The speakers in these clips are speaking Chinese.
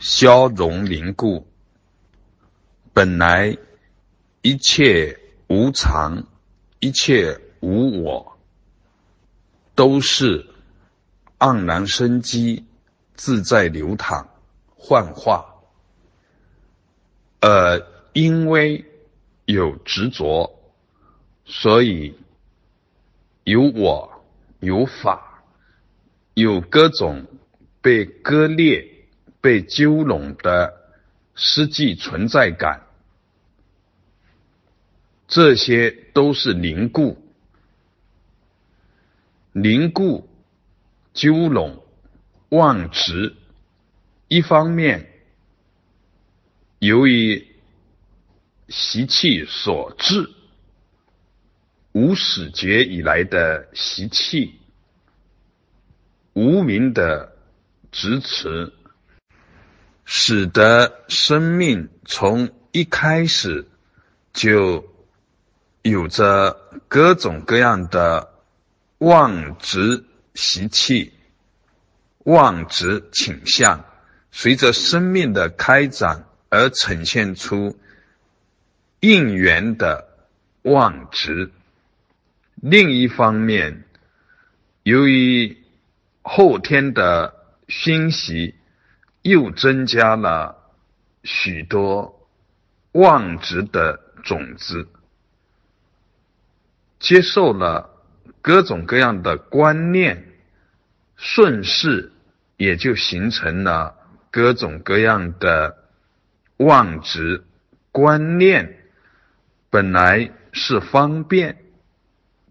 消融凝固。本来一切无常，一切无我，都是盎然生机，自在流淌，幻化。呃，因为有执着，所以有我，有法，有各种被割裂、被纠拢的实际存在感，这些都是凝固、凝固、纠拢、妄执。一方面，由于习气所致，无始劫以来的习气，无名的支持，使得生命从一开始就有着各种各样的妄执习气、妄执倾向，随着生命的开展而呈现出应缘的妄执。另一方面，由于后天的熏习，又增加了许多妄执的种子，接受了各种各样的观念，顺势也就形成了各种各样的妄执观念。本来是方便。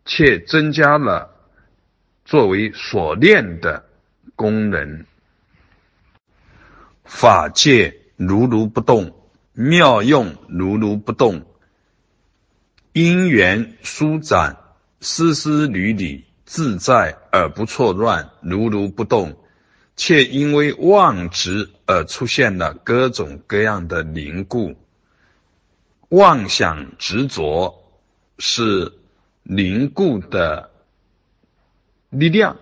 却增加了作为锁链的功能。法界如如不动，妙用如如不动，因缘舒展，丝丝缕缕自在而不错乱，如如不动。却因为妄执而出现了各种各样的凝固。妄想执着是。凝固的力量，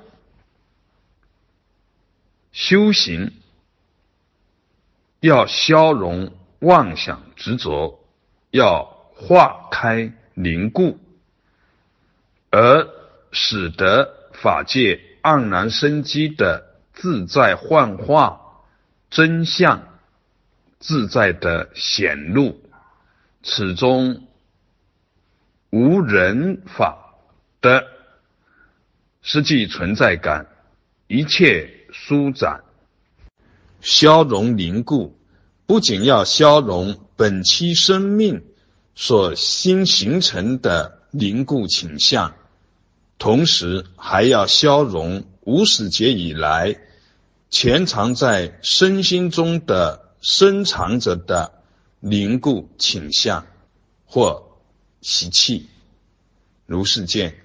修行要消融妄想执着，要化开凝固，而使得法界盎然生机的自在幻化真相自在的显露，此中。无人法的实际存在感，一切舒展、消融凝固，不仅要消融本期生命所新形成的凝固倾向，同时还要消融无始劫以来潜藏在身心中的深藏着的凝固倾向或。习气，如是见。